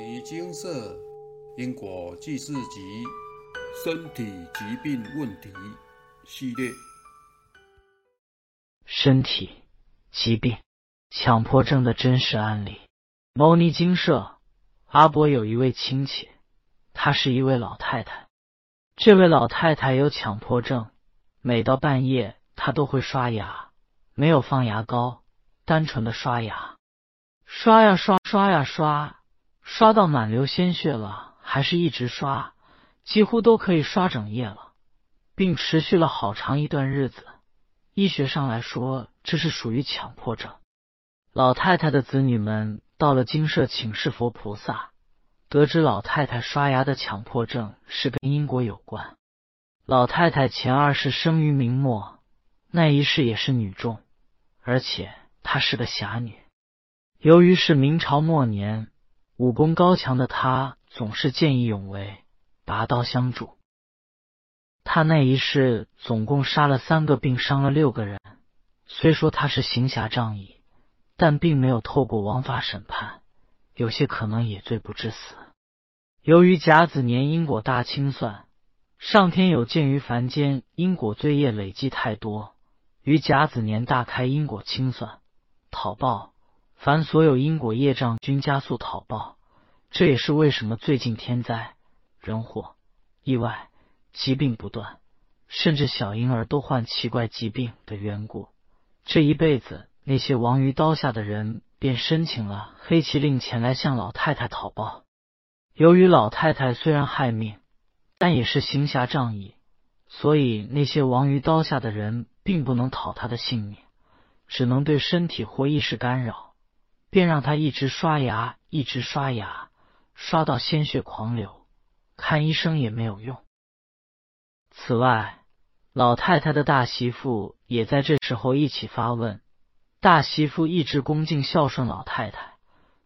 尼精舍因果记事集身体疾病问题系列。身体疾病、强迫症的真实案例。牟尼精舍阿伯有一位亲戚，她是一位老太太。这位老太太有强迫症，每到半夜她都会刷牙，没有放牙膏，单纯的刷牙，刷呀刷，刷呀刷。刷到满流鲜血了，还是一直刷，几乎都可以刷整夜了，并持续了好长一段日子。医学上来说，这是属于强迫症。老太太的子女们到了精舍请示佛菩萨，得知老太太刷牙的强迫症是跟因果有关。老太太前二世生于明末，那一世也是女众，而且她是个侠女。由于是明朝末年。武功高强的他总是见义勇为，拔刀相助。他那一世总共杀了三个，并伤了六个人。虽说他是行侠仗义，但并没有透过王法审判，有些可能也罪不至死。由于甲子年因果大清算，上天有鉴于凡间因果罪业累积太多，于甲子年大开因果清算，讨报。凡所有因果业障均加速讨报，这也是为什么最近天灾人祸、意外、疾病不断，甚至小婴儿都患奇怪疾病的缘故。这一辈子，那些亡于刀下的人便申请了黑旗令前来向老太太讨报。由于老太太虽然害命，但也是行侠仗义，所以那些亡于刀下的人并不能讨她的性命，只能对身体或意识干扰。便让他一直刷牙，一直刷牙，刷到鲜血狂流，看医生也没有用。此外，老太太的大媳妇也在这时候一起发问。大媳妇一直恭敬孝顺老太太，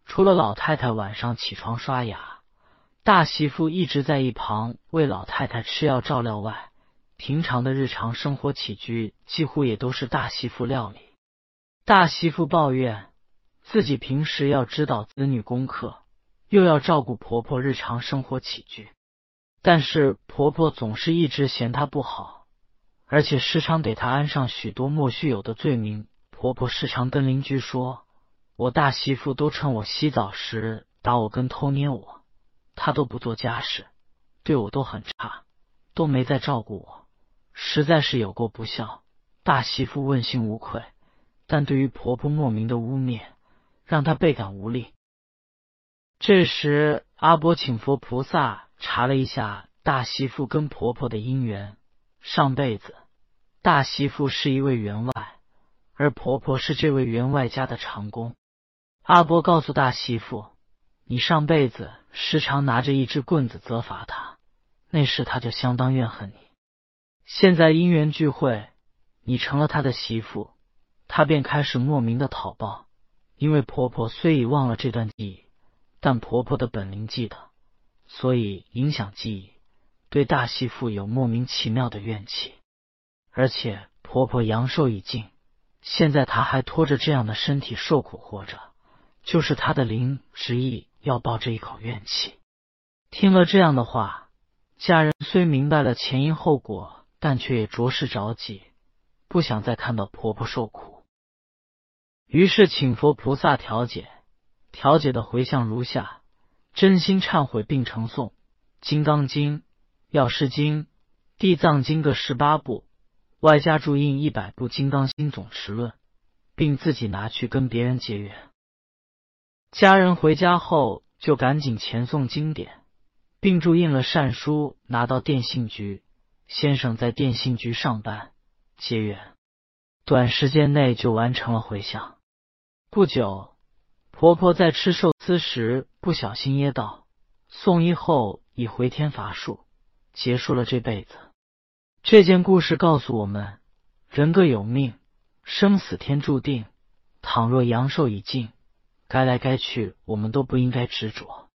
除了老太太晚上起床刷牙，大媳妇一直在一旁为老太太吃药照料外，平常的日常生活起居几乎也都是大媳妇料理。大媳妇抱怨。自己平时要指导子女功课，又要照顾婆婆日常生活起居，但是婆婆总是一直嫌她不好，而且时常给她安上许多莫须有的罪名。婆婆时常跟邻居说：“我大媳妇都趁我洗澡时打我跟偷捏我，她都不做家事，对我都很差，都没再照顾我，实在是有过不孝。”大媳妇问心无愧，但对于婆婆莫名的污蔑。让他倍感无力。这时，阿波请佛菩萨查了一下大媳妇跟婆婆的姻缘。上辈子，大媳妇是一位员外，而婆婆是这位员外家的长工。阿波告诉大媳妇：“你上辈子时常拿着一只棍子责罚他，那时他就相当怨恨你。现在因缘聚会，你成了他的媳妇，他便开始莫名的讨报。”因为婆婆虽已忘了这段记忆，但婆婆的本灵记得，所以影响记忆，对大媳妇有莫名其妙的怨气。而且婆婆阳寿已尽，现在她还拖着这样的身体受苦活着，就是她的灵执意要报这一口怨气。听了这样的话，家人虽明白了前因后果，但却也着实着急，不想再看到婆婆受苦。于是请佛菩萨调解，调解的回向如下：真心忏悔并呈诵《金刚经》《药师经》《地藏经》各十八部，外加注印一百部《金刚经总持论》，并自己拿去跟别人结缘。家人回家后就赶紧前送经典，并注印了善书，拿到电信局。先生在电信局上班，结缘，短时间内就完成了回向。不久，婆婆在吃寿司时不小心噎到，送医后已回天乏术，结束了这辈子。这件故事告诉我们：人各有命，生死天注定。倘若阳寿已尽，该来该去，我们都不应该执着。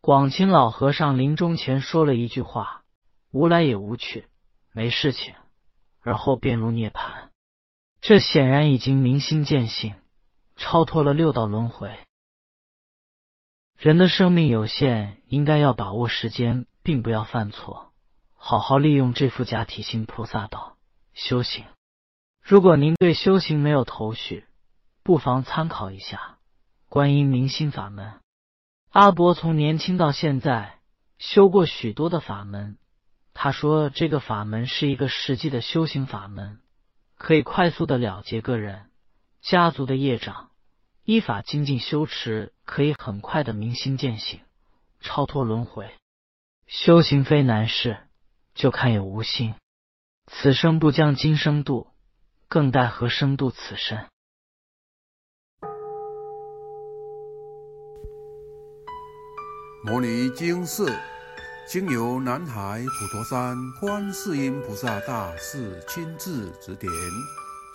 广清老和尚临终前说了一句话：“无来也无去，没事情，而后便入涅槃。”这显然已经明心见性。超脱了六道轮回。人的生命有限，应该要把握时间，并不要犯错，好好利用这副假体行菩萨道修行。如果您对修行没有头绪，不妨参考一下观音明心法门。阿伯从年轻到现在修过许多的法门，他说这个法门是一个实际的修行法门，可以快速的了结个人家族的业障。依法精进修持，可以很快的明心见性，超脱轮回。修行非难事，就看有无心。此生不将今生度，更待何生度此身？摩尼经色，经由南海普陀山观世音菩萨大士亲自指点，